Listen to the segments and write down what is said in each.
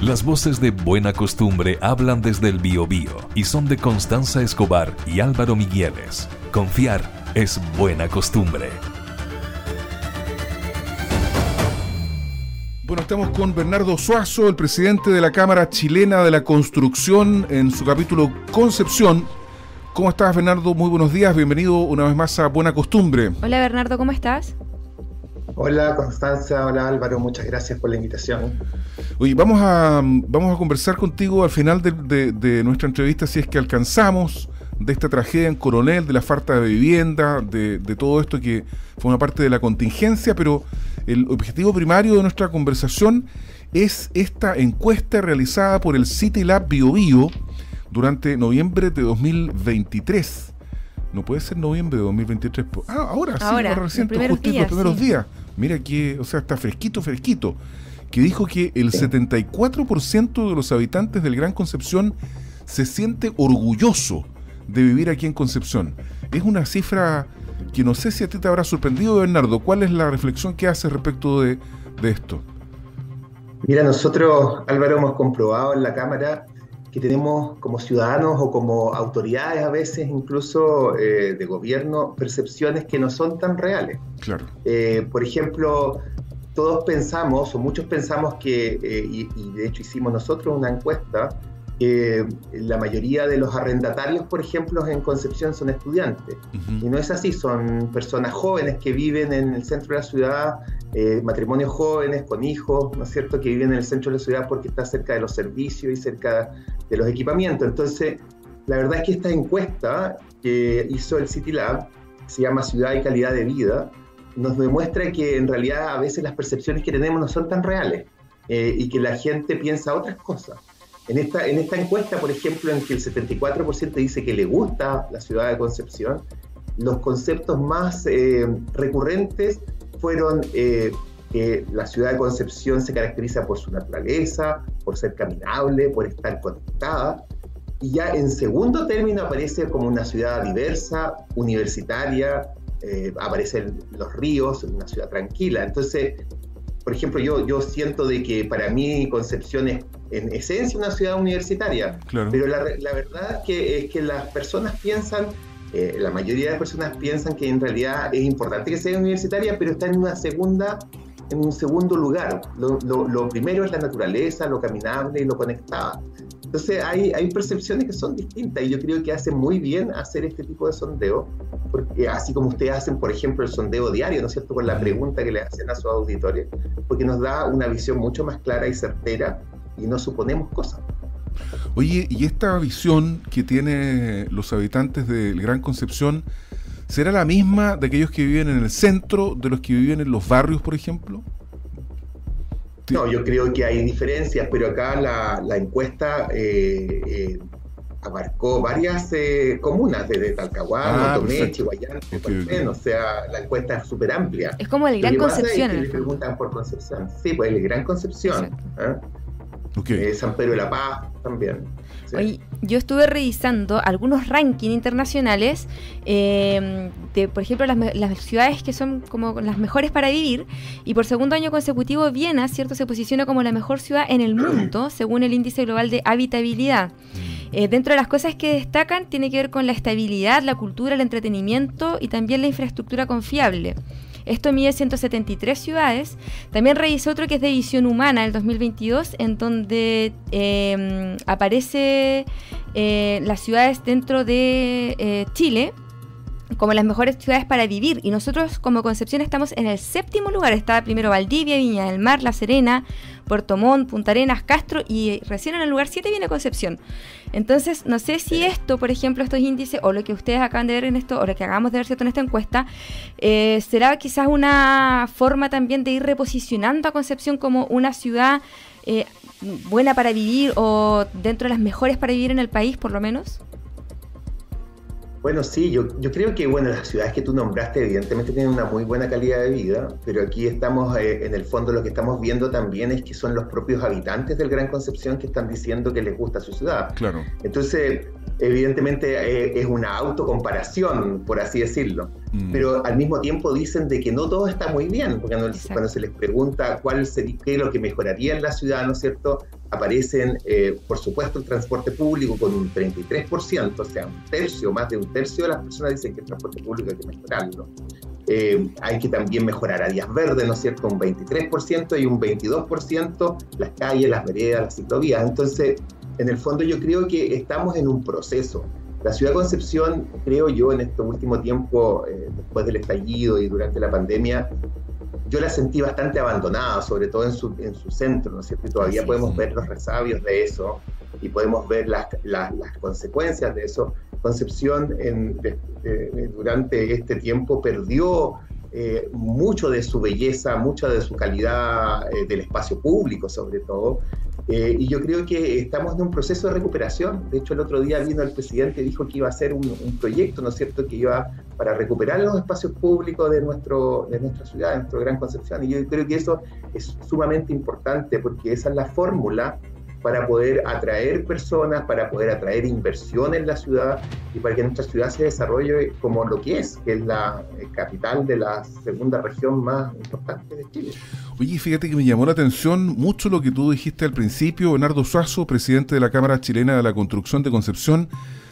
Las voces de Buena Costumbre hablan desde el Biobío y son de Constanza Escobar y Álvaro Migueles. Confiar es buena costumbre. Bueno, estamos con Bernardo Suazo, el presidente de la Cámara Chilena de la Construcción, en su capítulo Concepción. ¿Cómo estás, Bernardo? Muy buenos días. Bienvenido una vez más a Buena Costumbre. Hola, Bernardo, ¿cómo estás? Hola Constanza, hola Álvaro, muchas gracias por la invitación. Oye, vamos a, vamos a conversar contigo al final de, nuestra entrevista si es que alcanzamos de esta tragedia en Coronel, de la falta de vivienda, de, todo esto que fue una parte de la contingencia, pero el objetivo primario de nuestra conversación es esta encuesta realizada por el City Lab Bio, Bio durante noviembre de 2023. No puede ser noviembre de 2023. Ah, ahora, sí, ahora reciente, los primeros días. Mira que, o sea, está fresquito, fresquito. Que dijo que el 74% de los habitantes del Gran Concepción se siente orgulloso de vivir aquí en Concepción. Es una cifra que no sé si a ti te habrá sorprendido, Bernardo. ¿Cuál es la reflexión que hace respecto de, de esto? Mira, nosotros, Álvaro, hemos comprobado en la Cámara que tenemos como ciudadanos o como autoridades a veces incluso eh, de gobierno percepciones que no son tan reales. Claro. Eh, por ejemplo, todos pensamos o muchos pensamos que, eh, y, de hecho hicimos nosotros una encuesta, que la mayoría de los arrendatarios, por ejemplo, en Concepción son estudiantes. Y no es así, son personas jóvenes que viven en el centro de la ciudad, matrimonios jóvenes con hijos, ¿no es cierto?, que viven en el centro de la ciudad porque está cerca de los servicios y cerca de los equipamientos. Entonces, la verdad es que esta encuesta que hizo el City Lab, se llama Ciudad y Calidad de Vida, nos demuestra que en realidad a veces las percepciones que tenemos no son tan reales eh, y que la gente piensa otras cosas. En esta, en esta encuesta, por ejemplo, en que el 74% dice que le gusta la ciudad de Concepción, los conceptos más eh, recurrentes fueron eh, que la ciudad de Concepción se caracteriza por su naturaleza, por ser caminable, por estar conectada. Y ya en segundo término aparece como una ciudad diversa, universitaria, eh, aparecen los ríos, una ciudad tranquila. Entonces, por ejemplo, yo, yo siento de que para mí Concepción es en esencia una ciudad universitaria, pero la, la, verdad es que, es que las personas piensan, eh, la mayoría de las personas piensan que en realidad es importante que sea universitaria, pero está en una segunda en un segundo lugar. Lo, lo, primero es la naturaleza, lo caminable y lo conectada. Entonces hay, hay percepciones que son distintas y yo creo que hace muy bien hacer este tipo de sondeo, porque así como ustedes hacen, por ejemplo, el sondeo diario, ¿no es cierto?, con la pregunta que le hacen a su auditorio, porque nos da una visión mucho más clara y certera y no suponemos cosas. Oye, y esta visión que tienen los habitantes del Gran Concepción, ¿Será la misma de aquellos que viven en el centro, de los que viven en los barrios, por ejemplo? No, yo creo que hay diferencias, pero acá la, encuesta eh, eh, abarcó varias eh, comunas, desde Talcahuano, ah, Tomé, Chihuayán, o sea, la encuesta es súper amplia. Es como el Gran Concepción. Es le preguntan por Concepción. Sí, pues el Gran Concepción. San Pedro de la Paz también yo estuve revisando algunos rankings internacionales eh, de, por ejemplo, las, ciudades que son como las mejores para vivir, y por segundo año consecutivo Viena, ¿cierto?, se posiciona como la mejor ciudad en el mundo, según el índice global de habitabilidad. Eh, dentro de las cosas que destacan tiene que ver con la estabilidad, la cultura, el entretenimiento y también la infraestructura confiable. Esto mide 173 ciudades. También revisé otro que es de visión humana, el 2022, en donde em, aparece eh, las ciudades dentro de eh, Chile como las mejores ciudades para vivir. Y nosotros como Concepción estamos en el séptimo lugar. Está primero Valdivia, Viña del Mar, La Serena, Puerto Montt, Punta Arenas, Castro y recién en el lugar 7 viene Concepción. Entonces, no sé si esto, por ejemplo, estos índices o lo que ustedes acaban de ver en esto, o lo que hagamos de ver cierto en esta encuesta, eh, será quizás una forma también de ir reposicionando a Concepción como una ciudad eh, buena para vivir o dentro de las mejores para vivir en el país, por lo menos. Bueno, sí, yo, yo creo que bueno, las ciudades que tú nombraste evidentemente tienen una muy buena calidad de vida, pero aquí estamos, eh, en el fondo lo que estamos viendo también es que son los propios habitantes del Gran Concepción que están diciendo que les gusta su ciudad. Claro. Entonces, evidentemente eh, es una autocomparación, por así decirlo, mm. pero al mismo tiempo dicen de que no todo está muy bien, porque cuando, se les pregunta cuál sería, qué es lo que mejoraría en la ciudad, ¿no es cierto? Aparecen, eh, por supuesto, el transporte público con un 33%, o sea, un tercio, más de un tercio de las personas dicen que el transporte público hay que mejorarlo. Eh, hay que también mejorar áreas verdes, ¿no es cierto? Un 23% y un 22% las calles, las veredas, las ciclovías. Entonces, en el fondo yo creo que estamos en un proceso. La ciudad de Concepción, creo yo, en este último tiempo, eh, después del estallido y durante la pandemia, yo la sentí bastante abandonada, sobre todo en su, en su centro, ¿no es cierto? Y todavía podemos ver los resabios de eso y podemos ver las, las, consecuencias de eso. Concepción en, durante este tiempo perdió eh, mucho de su belleza, mucha de su calidad eh, del espacio público sobre todo. Eh, y yo creo que estamos en un proceso de recuperación. De hecho, el otro día vino el presidente y dijo que iba a hacer un, un, proyecto, ¿no es cierto?, que iba para recuperar los espacios públicos de, nuestro, de nuestra ciudad, de nuestra Gran Concepción. Y yo creo que eso es sumamente importante porque esa es la fórmula para poder atraer personas, para poder atraer inversión en la ciudad y para que nuestra ciudad se desarrolle como lo que es, que es la eh, capital de la segunda región más importante de Chile. Oye, fíjate que me llamó la atención mucho lo que tú dijiste al principio, Bernardo Suazo, presidente de la Cámara Chilena de la Construcción de Concepción,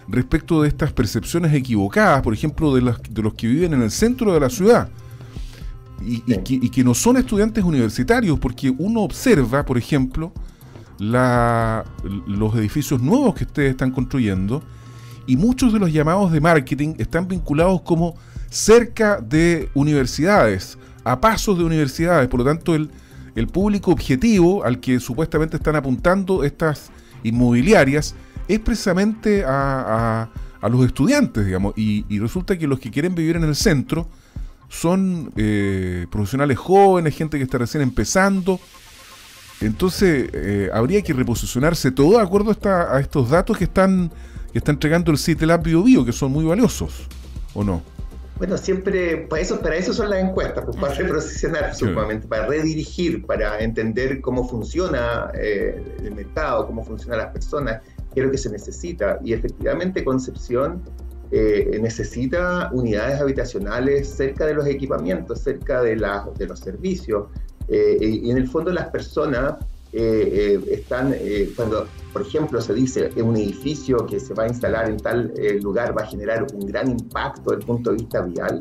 respecto de estas percepciones equivocadas, por ejemplo, de, las, de los que viven en el centro de la ciudad. Y, y que no son estudiantes universitarios, porque uno observa, por ejemplo, la, los edificios nuevos que ustedes están construyendo y muchos de los llamados de marketing están vinculados como cerca de universidades, a pasos de universidades. Por lo tanto, el, el público objetivo al que supuestamente están apuntando estas inmobiliarias es precisamente a, a, los estudiantes, digamos. Y, y, resulta que los que quieren vivir en el centro son eh, profesionales jóvenes, gente que está recién empezando entonces, eh, habría que reposicionarse todo de acuerdo a, estos datos que están, que está entregando el CITELAB Bio, Bio que son muy valiosos, ¿o no? Bueno, siempre, para eso, para eso son las encuestas, pues, para reposicionar, sumamente, para redirigir, para entender cómo funciona eh, el mercado, cómo funcionan las personas, qué es lo que se necesita. Y efectivamente, Concepción eh, necesita unidades habitacionales cerca de los equipamientos, cerca de, la, de los servicios, eh, y en el fondo las personas eh, eh, están, cuando por ejemplo se dice que un edificio que se va a instalar en tal lugar va a generar un gran impacto desde el punto de vista vial,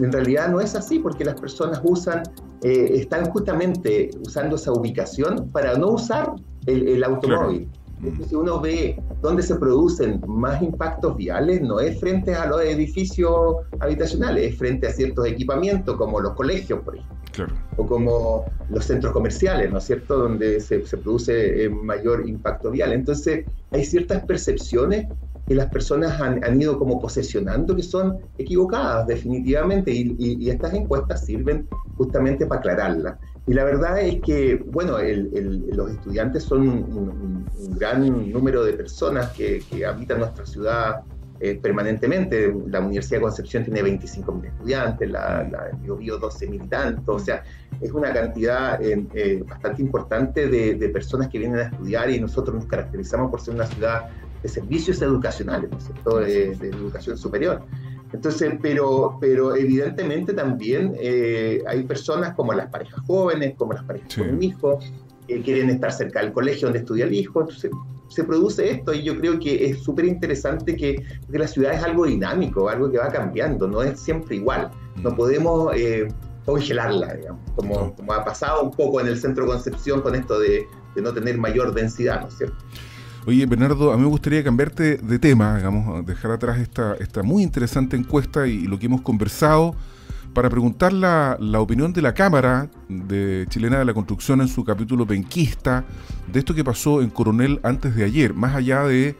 en realidad no es así porque las personas usan, están justamente usando esa ubicación para no usar el, automóvil. Si uno ve dónde se producen más impactos viales, no es frente a los edificios habitacionales, es frente a ciertos equipamientos como los colegios, por ejemplo. O como los centros comerciales, ¿no es cierto?, donde se, se produce eh, mayor impacto vial. Entonces, hay ciertas percepciones que las personas han, han, ido como posesionando que son equivocadas definitivamente y, y, estas encuestas sirven justamente para aclararlas. Y la verdad es que, bueno, el, el, los estudiantes son un, un, gran número de personas que, que habitan nuestra ciudad eh, permanentemente. La Universidad de Concepción tiene 25.000 estudiantes, la, la Bio, Bio 12.000 y tanto, o sea, es una cantidad eh, eh, bastante importante de, de, personas que vienen a estudiar y nosotros nos caracterizamos por ser una ciudad de servicios educacionales, ¿no es cierto?, de, de educación superior. Entonces, pero, pero evidentemente también hay personas como las parejas jóvenes, como las parejas sí. con un hijo, que quieren estar cerca del colegio donde estudia el hijo. Entonces, se produce esto y yo creo que es súper interesante que, que, la ciudad es algo dinámico, algo que va cambiando, no es siempre igual. No mm. podemos eh, congelarla, digamos, como, ha pasado un poco en el centro de Concepción con esto de, de, no tener mayor densidad, ¿no es cierto? Oye, Bernardo, a mí me gustaría cambiarte de tema, digamos, dejar atrás esta, muy interesante encuesta y, y lo que hemos conversado para preguntar la, la, opinión de la Cámara de Chilena de la Construcción en su capítulo penquista de esto que pasó en Coronel antes de ayer, más allá de,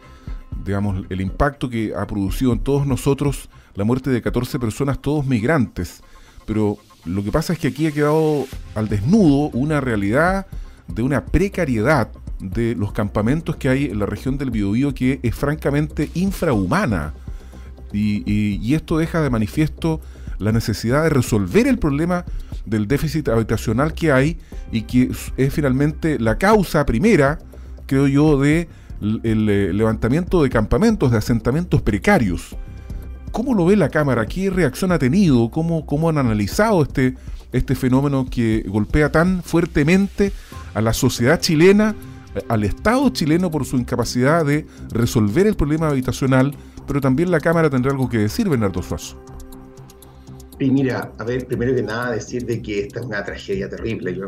digamos, el impacto que ha producido en todos nosotros la muerte de 14 personas, todos migrantes. Pero lo que pasa es que aquí ha quedado al desnudo una realidad de una precariedad de los campamentos que hay en la región del Biobío que es francamente infrahumana. Y, y, esto deja de manifiesto la necesidad de resolver el problema del déficit habitacional que hay y que es finalmente la causa primera, creo yo, de el eh, levantamiento de campamentos, de asentamientos precarios. ¿Cómo lo ve la Cámara? ¿Qué reacción ha tenido? ¿Cómo, cómo han analizado este, este fenómeno que golpea tan fuertemente a la sociedad chilena al Estado chileno por su incapacidad de resolver el problema habitacional, pero también la Cámara tendrá algo que decir, Bernardo Suazo. Sí, mira, a ver, primero que nada decir de que esta es una tragedia terrible. Yo,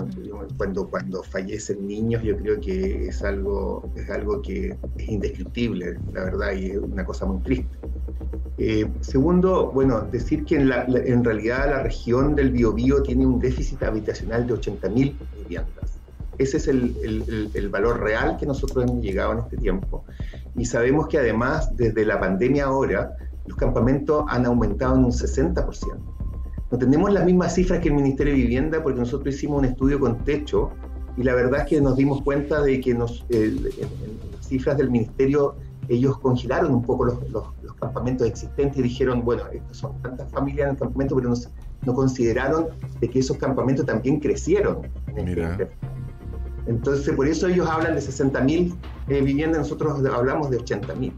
cuando, cuando fallecen niños, yo creo que es algo, es algo que es indescriptible, la verdad, y es una cosa muy triste. Eh, segundo, bueno, decir que en, la, en, realidad la región del Biobío tiene un déficit habitacional de 80.000 viviendas. Ese es el, el, el, valor real que nosotros hemos llegado en este tiempo. Y sabemos que además, desde la pandemia ahora, los campamentos han aumentado en un 60%. No tenemos las mismas cifras que el Ministerio de Vivienda porque nosotros hicimos un estudio con techo y la verdad es que nos dimos cuenta de que nos, en, las cifras del Ministerio ellos congelaron un poco los, los, campamentos existentes y dijeron, bueno, estas son tantas familias en el campamento, pero no, no consideraron de que esos campamentos también crecieron. En este Entonces, por eso ellos hablan de 60.000 eh, viviendas, nosotros hablamos de 80.000.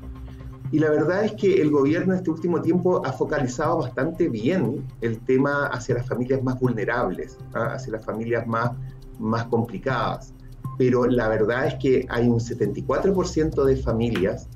Y la verdad es que el gobierno en este último tiempo ha focalizado bastante bien el tema hacia las familias más vulnerables, ¿ah? hacia las familias más, más complicadas. Pero la verdad es que hay un 74% de familias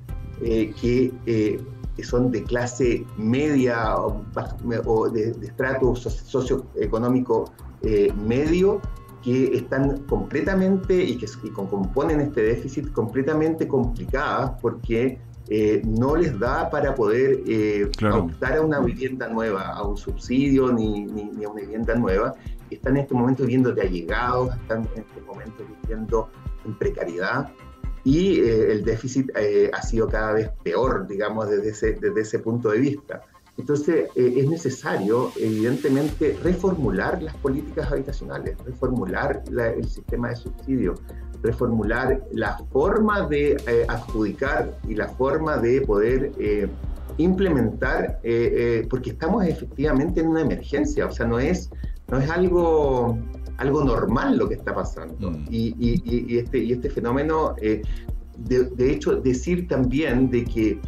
eh, que, eh, que, son de clase media o, de, estrato socioeconómico eh, medio que están completamente y que y componen este déficit completamente complicadas porque eh, no les da para poder eh, optar a una vivienda nueva, a un subsidio ni, ni, a una vivienda nueva. Están en este momento viviendo de allegados, están en este momento viviendo en precariedad y eh, el déficit ha sido cada vez peor, digamos, desde ese, desde ese punto de vista. Entonces, es necesario, evidentemente, reformular las políticas habitacionales, reformular el sistema de subsidio, reformular la forma de eh, adjudicar y la forma de poder eh, implementar, eh, porque estamos efectivamente en una emergencia, o sea, no es, no es algo, algo normal lo que está pasando. Mm. Y, y, este, y este fenómeno, de, de, hecho, decir también de que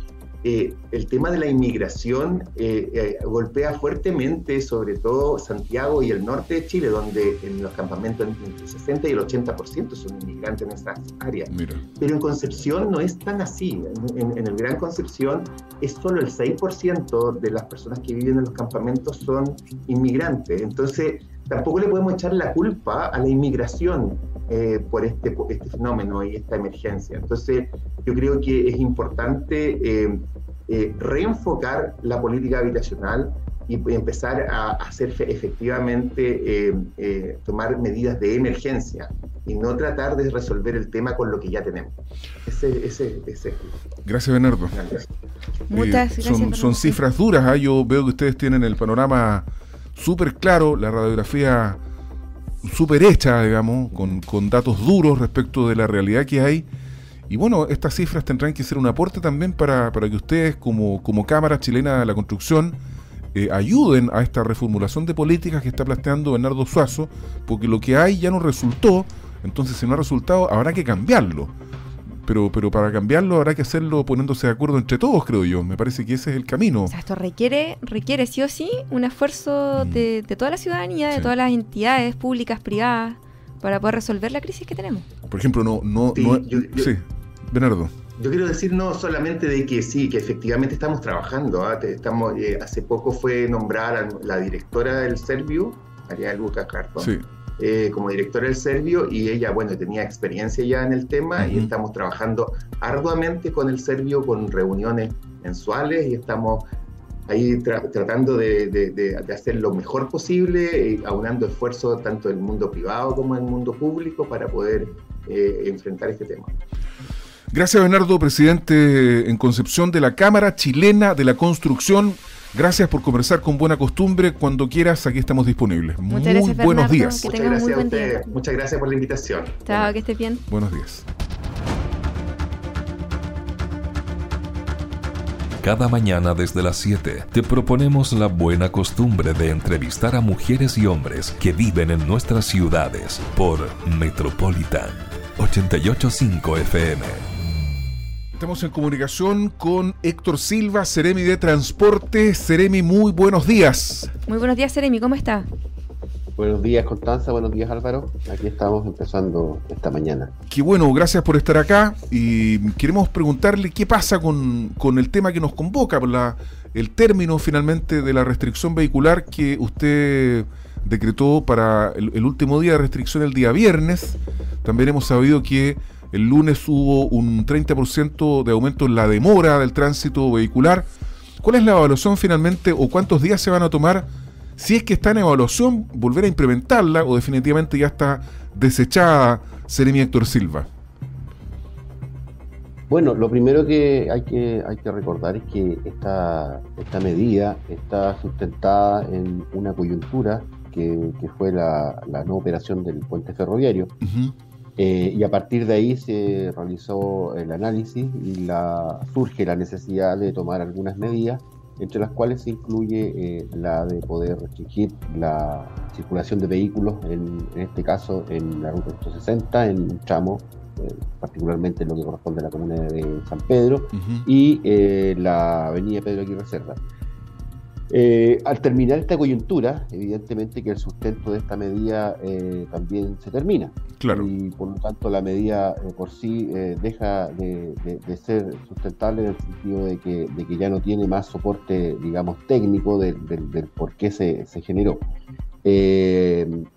eh, el tema de la inmigración eh, eh, golpea fuertemente, sobre todo Santiago y el norte de Chile, donde en los campamentos entre el 60 y el 80% son inmigrantes en esas áreas. Pero en Concepción no es tan así. En, el Gran Concepción es solo el 6% de las personas que viven en los campamentos son inmigrantes. Entonces, tampoco le podemos echar la culpa a la inmigración por este, este fenómeno y esta emergencia. Entonces, yo creo que es importante eh, eh, reenfocar la política habitacional y empezar a hacer efectivamente, eh, tomar medidas de emergencia y no tratar de resolver el tema con lo que ya tenemos. Ese, ese, ese. Gracias, Bernardo. Muchas gracias. Son, cifras duras, ¿ah? yo veo que ustedes tienen el panorama súper claro, la radiografía súper hecha, digamos, con, con datos duros respecto de la realidad que hay y bueno, estas cifras tendrán que ser un aporte también para, que ustedes, como, como Cámara Chilena de la Construcción, eh, ayuden a esta reformulación de políticas que está planteando Bernardo Suazo, porque lo que hay ya no resultó, entonces si no ha resultado, habrá que cambiarlo. Pero, pero para cambiarlo habrá que hacerlo poniéndose de acuerdo entre todos, creo yo. Me parece que ese es el camino. O sea, esto requiere, requiere sí o sí un esfuerzo mm. de, de, toda la ciudadanía, de todas las entidades públicas, privadas, para poder resolver la crisis que tenemos. Por ejemplo, no... no, sí. Bernardo. Yo quiero decir no solamente de que sí, que efectivamente estamos trabajando. ¿ah? Estamos, eh, hace poco fue nombrada la, directora del Servio, María Lucas Cartón, eh, como directora del Servio y ella, bueno, tenía experiencia ya en el tema y estamos trabajando arduamente con el Servio con reuniones mensuales y estamos ahí tratando de, hacer lo mejor posible, eh, aunando esfuerzos tanto del mundo privado como del mundo público para poder enfrentar este tema. Gracias, Bernardo, presidente en Concepción de la Cámara Chilena de la Construcción. Gracias por conversar con buena costumbre. Cuando quieras, aquí estamos disponibles. Muchas muy gracias, buenos días. Muchas gracias a usted. Muchas gracias por la invitación. Chao, que estés bien. Buenos días. Cada mañana desde las 7 te proponemos la buena costumbre de entrevistar a mujeres y hombres que viven en nuestras ciudades por Metropolitan 885 FM. Estamos en comunicación con Héctor Silva, Ceremi de Transporte. Ceremi, muy buenos días. Muy buenos días, Ceremi, ¿cómo está? Buenos días, Constanza. Buenos días, Álvaro. Aquí estamos empezando esta mañana. Qué bueno, gracias por estar acá. Y queremos preguntarle qué pasa con, con el tema que nos convoca, la, el término finalmente de la restricción vehicular que usted decretó para el, último día de restricción el día viernes. También hemos sabido que el lunes hubo un 30% de aumento en la demora del tránsito vehicular. ¿Cuál es la evaluación finalmente o cuántos días se van a tomar si es que está en evaluación, volver a implementarla o definitivamente ya está desechada Seremi Héctor Silva? Bueno, lo primero que hay que, hay que recordar es que esta, esta medida está sustentada en una coyuntura que, fue la, no operación del puente ferroviario. Eh, y a partir de ahí se realizó el análisis y la, surge la necesidad de tomar algunas medidas entre las cuales se incluye eh, la de poder restringir la circulación de vehículos, en, este caso en la ruta 160, en un tramo, eh, particularmente en lo que corresponde a la comuna de San Pedro, y eh, la avenida Pedro Aguirre Cerda. Eh, al terminar esta coyuntura, evidentemente que el sustento de esta medida eh, también se termina. Claro. Y por lo tanto la medida eh, por sí deja de, ser sustentable en el sentido de que, de que, ya no tiene más soporte, digamos, técnico del, por qué se, se generó.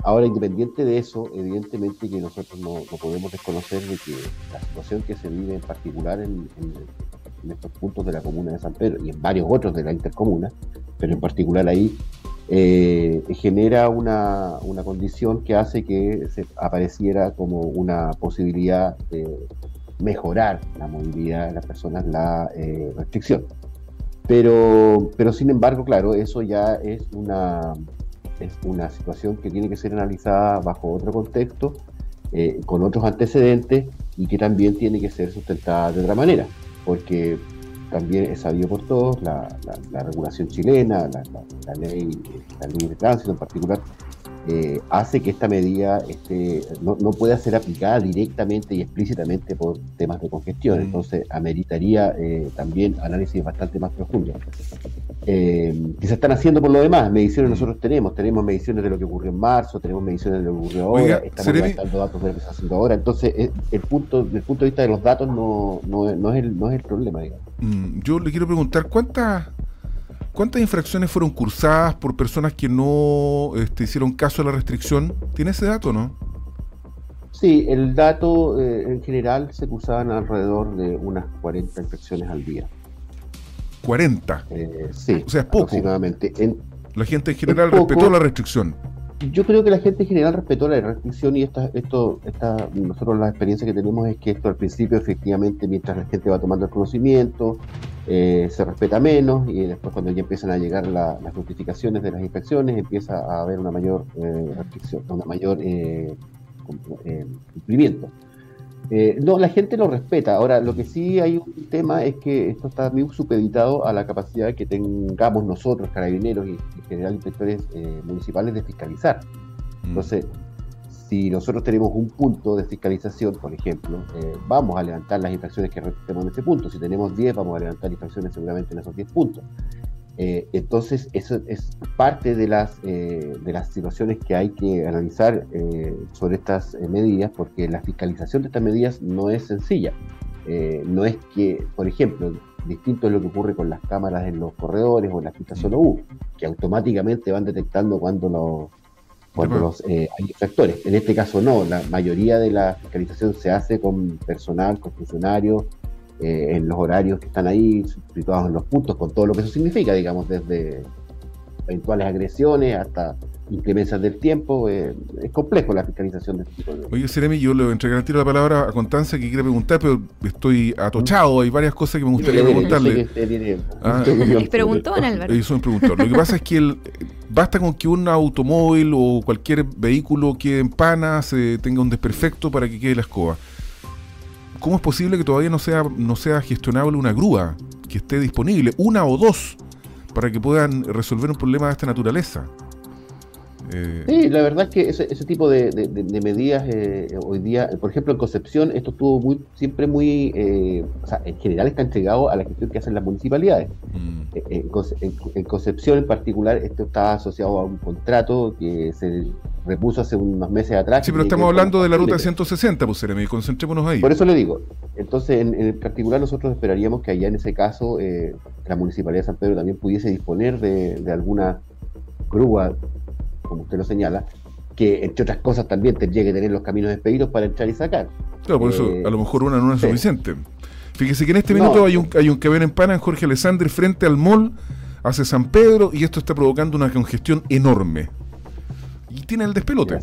ahora, independiente de eso, evidentemente que nosotros no, podemos desconocer de que la situación que se vive en particular en, en estos puntos de la comuna de San Pedro y en varios otros de la intercomuna, pero en particular ahí, eh, genera una, condición que hace que se apareciera como una posibilidad de mejorar la movilidad de las personas, la eh, restricción. Pero, pero sin embargo, claro, eso ya es una, es una situación que tiene que ser analizada bajo otro contexto, eh, con otros antecedentes y que también tiene que ser sustentada de otra manera, porque también es sabido por todos, la, regulación chilena, la, ley, la ley de tránsito en particular, eh, hace que esta medida este, no, pueda ser aplicada directamente y explícitamente por temas de congestión. Mm. Entonces, ameritaría eh, también análisis bastante más profundos. Eh, que se están haciendo por lo demás. Mediciones mm. nosotros tenemos, tenemos mediciones de lo que ocurrió en marzo, tenemos mediciones de lo que ocurrió ahora, estamos levantando datos de lo que está haciendo ahora. Entonces, el punto, desde el punto de vista de los datos no, no, es, el, no es el problema, digamos. Mm, yo le quiero preguntar, ¿cuántas ¿Cuántas infracciones fueron cursadas por personas que no este, hicieron caso a la restricción? ¿Tiene ese dato no? Sí, el dato eh, en general se cursaban alrededor de unas 40 infracciones al día. ¿40? Eh, sí, o sea, es poco. Aproximadamente. la gente en general respetó la restricción yo creo que la gente en general respetó la restricción y esta, esto, esta, nosotros la experiencia que tenemos es que esto al principio efectivamente mientras la gente va tomando el conocimiento eh, se respeta menos y después cuando ya empiezan a llegar las notificaciones de las inspecciones empieza a haber una mayor eh, restricción, una mayor eh, cumplimiento. Eh, no, la gente lo respeta. Ahora, lo que sí hay un tema es que esto está muy supeditado a la capacidad que tengamos nosotros, carabineros y, en general inspectores eh, municipales, de fiscalizar. Mm. Entonces, si nosotros tenemos un punto de fiscalización, por ejemplo, eh, vamos a levantar las infracciones que respetemos en ese punto. Si tenemos 10, vamos a levantar infracciones seguramente en esos 10 puntos. Eh, entonces, eso es parte de las, eh, de las situaciones que hay que analizar eh, sobre estas medidas, porque la fiscalización de estas medidas no es sencilla. no es que, por ejemplo, distinto es lo que ocurre con las cámaras en los corredores o en la pista solo U, que automáticamente van detectando cuando los, cuando los hay infractores. En este caso no, la mayoría de la fiscalización se hace con personal, con funcionarios, eh, en los horarios que están ahí, situados en los puntos, con todo lo que eso significa, digamos, desde eventuales agresiones hasta inclemencias del tiempo. Eh, es complejo la fiscalización de este tipo de... Oye, Seremi, yo le entregaré la palabra a Constanza que quiere preguntar, pero estoy atochado. Hay varias cosas que me gustaría preguntarle. Ah, preguntó, Álvaro. Lo que pasa es que el, basta con que un automóvil o cualquier vehículo quede en pana, se tenga un desperfecto para que quede la escoba. ¿Cómo es posible que todavía no sea, no sea gestionable una grúa que esté disponible, una o dos, para que puedan resolver un problema de esta naturaleza? Eh, sí, la verdad es que ese, tipo de, medidas eh, hoy día, por ejemplo, en Concepción, esto estuvo muy, siempre muy, eh, o sea, en general está entregado a la gestión que hacen las municipalidades. Mm. En, Concepción en particular, esto está asociado a un contrato que se repuso hace unos meses atrás. Sí, pero estamos hablando de la ruta 160, pues Seremi, concentrémonos ahí. Por eso le digo. Entonces, en, en particular, nosotros esperaríamos que allá en ese caso eh, la Municipalidad de San Pedro también pudiese disponer de, de alguna grúa, como usted lo señala, que entre otras cosas también tendría que tener los caminos expedidos para entrar y sacar. Claro, por eso a lo mejor una no es suficiente. Fíjese que en este minuto hay un hay un camión en pana en Jorge Alessandri frente al mall hacia San Pedro y esto está provocando una congestión enorme. Y tiene el despelote.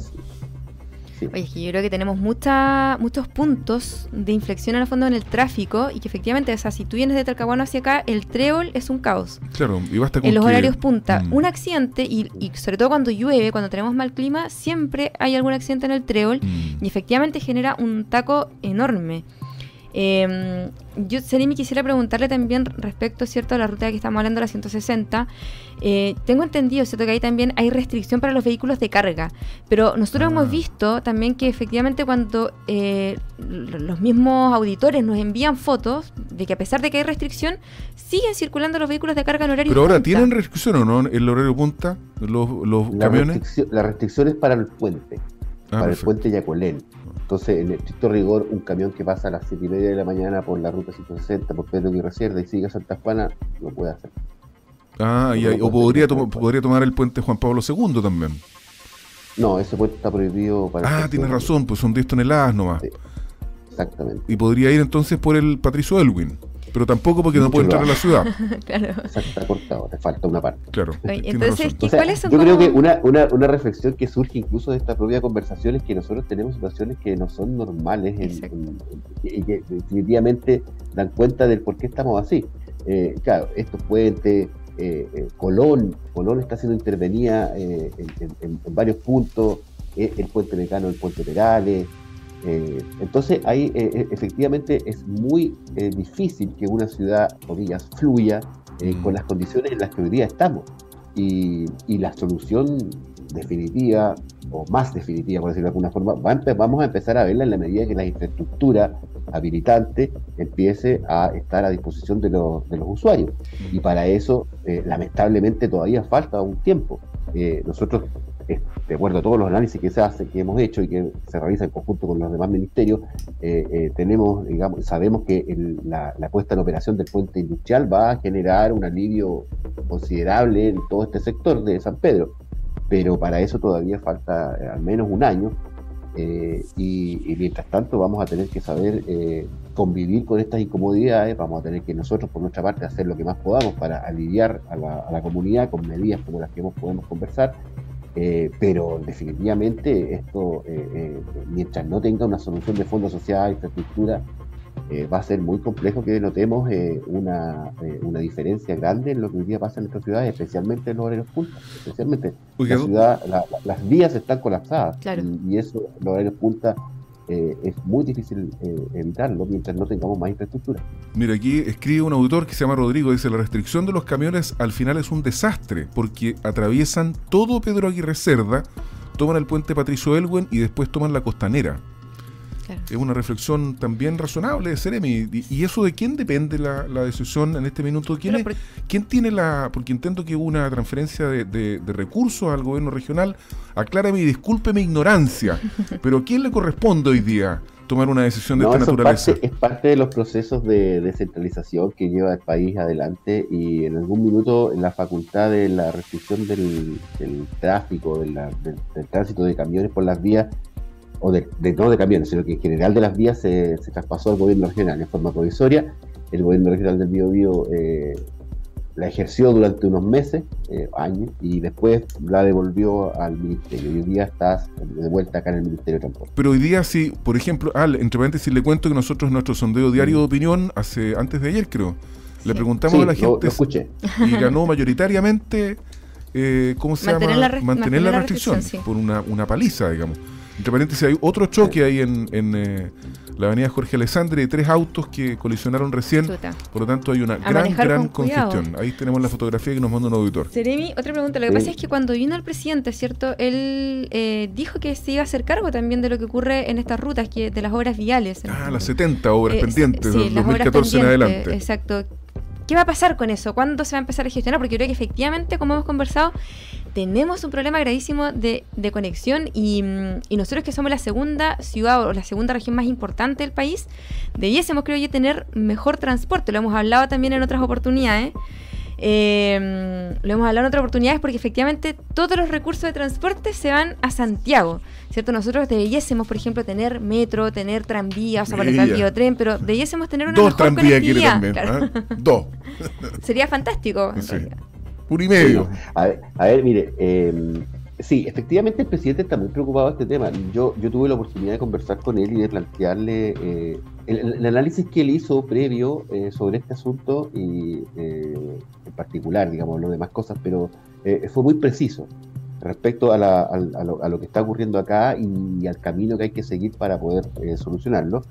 Oye, es que yo creo que tenemos mucha, muchos puntos de inflexión en el fondo en el tráfico y que efectivamente, o sea, si tú vienes de Talcahuano hacia acá, el trébol es un caos. Claro, y basta con En los que- horarios punta, Mm. un accidente y, y sobre todo cuando llueve, cuando tenemos mal clima, siempre hay algún accidente en el trébol Mm. y efectivamente genera un taco enorme. Eh, yo, Seremi, quisiera preguntarle también respecto, ¿cierto?, a la ruta que estamos hablando, la 160. Eh, tengo entendido, ¿cierto?, que ahí también hay restricción para los vehículos de carga. Pero nosotros Ah. hemos visto también que efectivamente cuando eh, los mismos auditores nos envían fotos de que a pesar de que hay restricción, siguen circulando los vehículos de carga en horario Pero ahora, punta. ¿tienen restricción o no en el horario punta los, los La, camiones? restricción, la restricción es para el puente, Ah, para el puente Yacolén. Entonces, en estricto rigor, un camión que pasa a las 7 y media de la mañana por la ruta 160, por Pedro Aguirre Cerda y sigue a Santa Juana, lo puede hacer. Ah, y hay- o podría, podría tomar el puente Juan Pablo II también. No, ese puente está prohibido para... Ah, tienes razón, pues son 10 toneladas nomás. Sí. Exactamente. Y podría ir entonces por el Patricio Elwin. Pero tampoco porque no puede entrar a la ciudad. claro. Exacto, está cortado, te falta una parte. Claro. Oye, entonces, razón. ¿qué- O sea, ¿cuáles son yo creo que una, una, una reflexión que surge incluso de esta propia conversación es que nosotros tenemos situaciones que no son normales en- en- y que definitivamente dan cuenta del por qué estamos así. Eh, claro, estos puentes, eh, eh, Colón, Colón está siendo intervenida eh, en, en- en- en varios puntos, eh, el puente Mecano, el puente Perales. Eh, entonces ahí eh, eh, efectivamente es muy eh, difícil que una ciudad, comillas, fluya eh, Mm. con las condiciones en las que hoy día estamos. Y, y la solución definitiva, o más definitiva, por decirlo de alguna forma, va a vamos a empezar a verla en la medida que la infraestructura habilitante empiece a estar a disposición de los, de los usuarios. Y para eso, eh, lamentablemente, todavía falta un tiempo. Nosotros, de acuerdo a todos los análisis que se hace, que hemos hecho y que se realiza en conjunto con los demás ministerios, eh, eh, tenemos, sabemos que la, la puesta en operación del puente industrial va a generar un alivio considerable en todo este sector de San Pedro, pero para eso todavía falta eh, al menos un año y, mientras tanto vamos a tener que saber convivir con estas incomodidades, vamos a tener que nosotros por nuestra parte hacer lo que más podamos para aliviar a la, a la comunidad con medidas como las que hemos, podemos conversar, eh, pero definitivamente esto, eh, eh, mientras no tenga una solución de fondo social, infraestructura, eh, va a ser muy complejo que notemos eh, una, eh, una diferencia grande en lo que hoy día pasa en nuestras ciudades, especialmente en los horarios punta. Especialmente Oiga, la ciudad, la- la- las vías están colapsadas Claro. y, y eso, los horarios punta, eh, es muy difícil eh, evitarlo mientras no tengamos más infraestructura. Mira, aquí escribe un autor que se llama Rodrigo, dice, la restricción de los camiones al final es un desastre, porque atraviesan todo Pedro Aguirre Cerda, toman el puente Patricio Elwen y después toman la costanera. Claro. Es una reflexión también razonable de Seremi. ¿Y, y eso de quién depende la, la decisión en este minuto? ¿Quién, Pero es- por- quién tiene la...? Porque entiendo que hubo una transferencia de, de- de recursos al gobierno regional. Aclárame y disculpe mi ignorancia, pero ¿a quién le corresponde hoy día tomar una decisión de No, esta naturaleza? parte, es parte de los procesos de descentralización que lleva el país adelante y en algún minuto en la facultad de la restricción del, del tráfico, de la- del, del tránsito de camiones por las vías, o de, de- no de camiones, sino que en general de las vías se, se traspasó al gobierno regional en forma provisoria. El gobierno regional del Biobío eh, la ejerció durante unos meses, eh, años, y después la devolvió al ministerio. Y hoy día está de vuelta acá en el Ministerio de Transporte. Pero hoy día sí, por ejemplo, Al, entre paréntesis le cuento que nosotros nuestro sondeo diario de opinión hace antes de ayer creo, le preguntamos Sí, a la gente lo escuché. y ganó mayoritariamente eh, ¿cómo se Mantener llama? la mantener la restricción, restricción, sí. por una, una paliza, digamos. Entre paréntesis hay otro choque ahí en, en, eh, la avenida Jorge Alessandri de tres autos que colisionaron recién, Chuta. por lo tanto hay una A gran, gran con cuidado. congestión. Ahí tenemos la fotografía que nos manda un auditor. Seremi, otra pregunta. Lo que pasa es que cuando vino el presidente, ¿cierto? Él eh, dijo que se iba a hacer cargo también de lo que ocurre en estas rutas, que de las obras viales. Ah, las 70 obras Eh, pendientes sí, del las obras 2014 en pendientes, adelante. Exacto. ¿Qué va a pasar con eso? ¿Cuándo se va a empezar a gestionar? Porque yo creo que efectivamente, como hemos conversado, tenemos un problema gravísimo de, conexión y, y, nosotros que somos la segunda ciudad o la segunda región más importante del país, debiésemos, creo yo, tener mejor transporte. Lo hemos hablado también en otras oportunidades. Eh, lo hemos hablado en otras oportunidades porque efectivamente todos los recursos de transporte se van a Santiago, ¿cierto? Nosotros debiésemos, por ejemplo, tener metro, tener tranvía, o sea, por el tren, pero debiésemos tener una Dos tranvías quiere también, ¿eh? Dos. Sería fantástico. Un y medio. a, ver, mire, eh, Sí, efectivamente el presidente está muy preocupado de este tema. Yo, yo tuve la oportunidad de conversar con él y de plantearle eh, el, análisis que él hizo previo eh, sobre este asunto y eh, en particular, digamos, lo demás cosas, pero fue muy preciso respecto a, lo, que está ocurriendo acá y, al camino que hay que seguir para poder solucionarlo.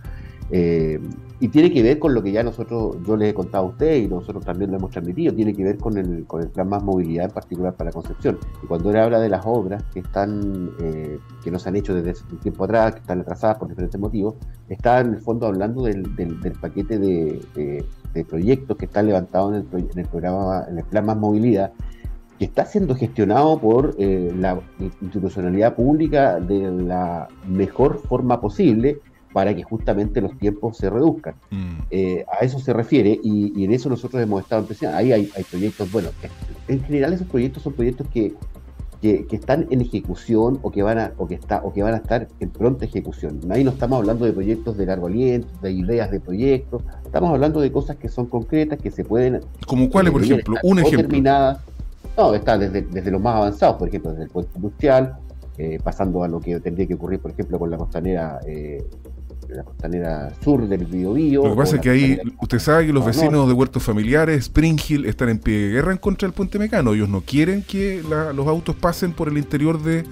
Eh, y tiene que ver con lo que ya nosotros, yo les he contado a usted y nosotros también lo hemos transmitido, tiene que ver con el, con el plan más movilidad en particular para Concepción. Y cuando él habla de las obras que están, eh, que no se han hecho desde un tiempo atrás, que están atrasadas por diferentes motivos, está en el fondo hablando del, paquete de, de, proyectos que están levantados en el, en el programa, en el plan más movilidad, que está siendo gestionado por eh, la institucionalidad pública de la mejor forma posible para que justamente los tiempos se reduzcan. Mm. Eh, a eso se refiere y, en eso nosotros hemos estado empezando. Ahí hay, proyectos, bueno, en general esos proyectos son proyectos que, que, están en ejecución o que van a o que está o que van a estar en pronta ejecución. Ahí no estamos hablando de proyectos de largo aliento, de ideas de proyectos, estamos hablando de cosas que son concretas, que se pueden... ¿Como cuáles, por ejemplo? Un ejemplo. Terminadas, no, está desde, desde los más avanzados, por ejemplo, desde el puente industrial, eh, pasando a lo que tendría que ocurrir, por ejemplo, con la costanera eh, la costanera sur del Biobío. Lo que pasa es que ahí, usted sabe que los vecinos de huertos familiares, Spring Hill, están en pie de guerra en contra del puente mecano. Ellos no quieren que los autos pasen por el interior de,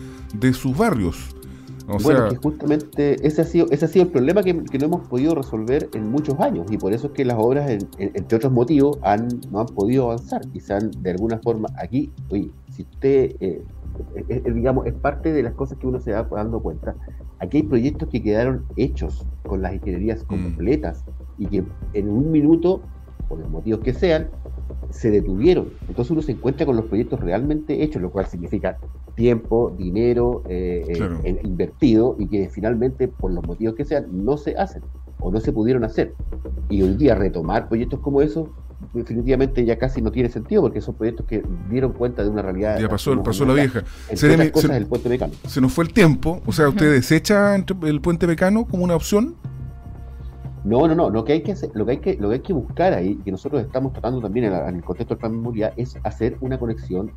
sus barrios. bueno, que justamente ese ha sido, ese ha sido el problema que, no hemos podido resolver en muchos años y por eso es que las obras, entre otros motivos, han, no han podido avanzar y se han, de alguna forma, aquí, oye, si usted, eh, digamos, es parte de las cosas que uno se va dando cuenta, Aquí hay proyectos que quedaron hechos con las ingenierías mm. completas y que en un minuto, por los motivos que sean, se detuvieron. Entonces uno se encuentra con los proyectos realmente hechos, lo cual significa tiempo, dinero eh, eh, invertido y que finalmente, por los motivos que sean, no se hacen o no se pudieron hacer. Y hoy día retomar proyectos como esos definitivamente ya casi no tiene sentido porque son proyectos que dieron cuenta de una realidad. Ya pasó, pasó la vieja. se, el puente mecano. Se nos fue el tiempo. O sea, ¿usted desecha el puente mecano como una opción? No, no, no. Lo que hay que lo que hay que, lo que hay que buscar ahí, que nosotros estamos tratando también en, el contexto del plan de movilidad, es hacer una conexión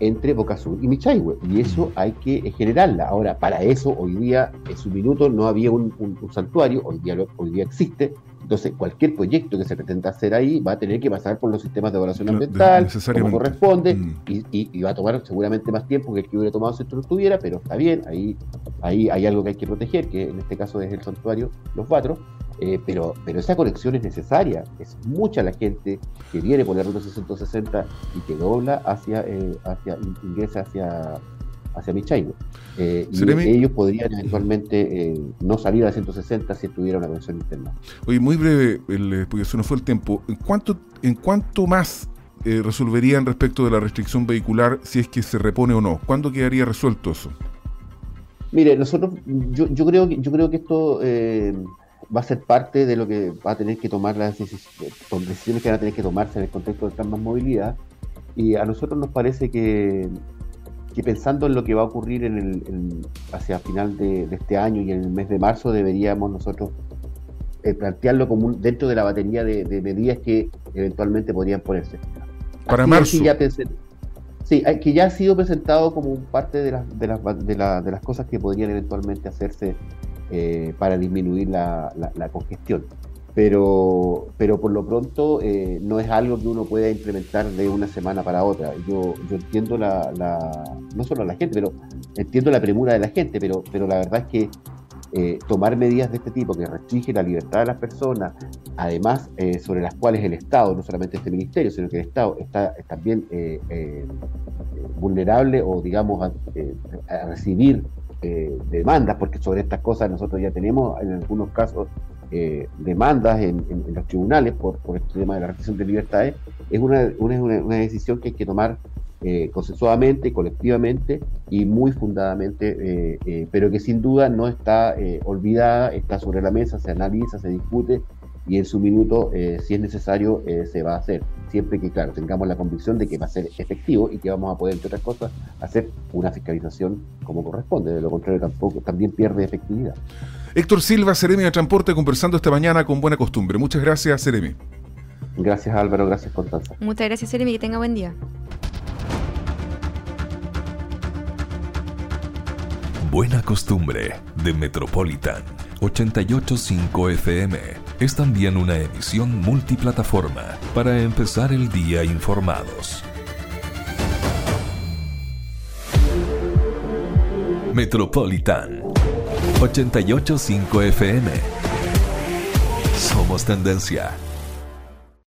entre Boca Sur y Michaigue. Y eso hay que generarla. Ahora, para eso, hoy día, en su minuto, no había un, santuario, hoy día, hoy día existe, entonces, cualquier proyecto que se pretenda hacer ahí va a tener que pasar por los sistemas de evaluación ambiental, como corresponde, mm. y, va a tomar seguramente más tiempo que el que hubiera tomado si esto no estuviera, pero está bien, ahí, ahí hay algo que hay que proteger, que en este caso es el santuario Los Batros, eh, pero, pero esa conexión es necesaria, es mucha la gente que viene por la ruta 660 y que dobla hacia, eh, hacia ingresa hacia hacia Michaigo. Eh, y ellos podrían eventualmente eh, no salir a 160 si tuviera una conexión interna. Oye, muy breve, eh, porque eso no fue el tiempo. ¿En cuánto, en cuánto más eh, resolverían respecto de la restricción vehicular si es que se repone o no? ¿Cuándo quedaría resuelto eso? Mire, nosotros, yo, yo creo que yo creo que esto va a ser parte de lo que va a tener que tomar las decisiones, decisiones que van a tener que tomarse en el contexto plan más movilidad. Y a nosotros nos parece que que pensando en lo que va a ocurrir en el, hacia final de, este año y en el mes de marzo, deberíamos nosotros eh, plantearlo como dentro de la batería de, medidas que eventualmente podrían ponerse. Para marzo. Ya sí, que ya ha sido presentado como parte de, de, de, de las cosas que podrían eventualmente hacerse eh, para disminuir la, la congestión pero, pero por lo pronto eh, no es algo que uno pueda implementar de una semana para otra. Yo, entiendo la, no solo la gente, pero entiendo la premura de la gente, pero, pero la verdad es que eh, tomar medidas de este tipo que restringen la libertad de las personas, además eh, sobre las cuales el Estado, no solamente este ministerio, sino que el Estado está, también vulnerable o digamos a recibir demandas, porque sobre estas cosas nosotros ya tenemos en algunos casos eh, demandas en, los tribunales por, por este tema de la restricción de libertades, es una, una, una, decisión que hay que tomar eh, consensuadamente, colectivamente y muy fundadamente, pero que sin duda no está olvidada, está sobre la mesa, se analiza, se discute y en su minuto, si es necesario, se va a hacer. Siempre que, claro, tengamos la convicción de que va a ser efectivo y que vamos a poder, entre otras cosas, hacer una fiscalización como corresponde. De lo contrario, tampoco también pierde efectividad. Héctor Silva, Seremi de Transporte, conversando esta mañana con buena costumbre. Muchas gracias, Seremi. Gracias, Álvaro. Gracias, Constanza. Muchas gracias, Seremi. Que tenga buen día. Buena costumbre de Metropolitan 885 FM es también una emisión multiplataforma para empezar el día informados. Metropolitan 885 FM. Somos tendencia.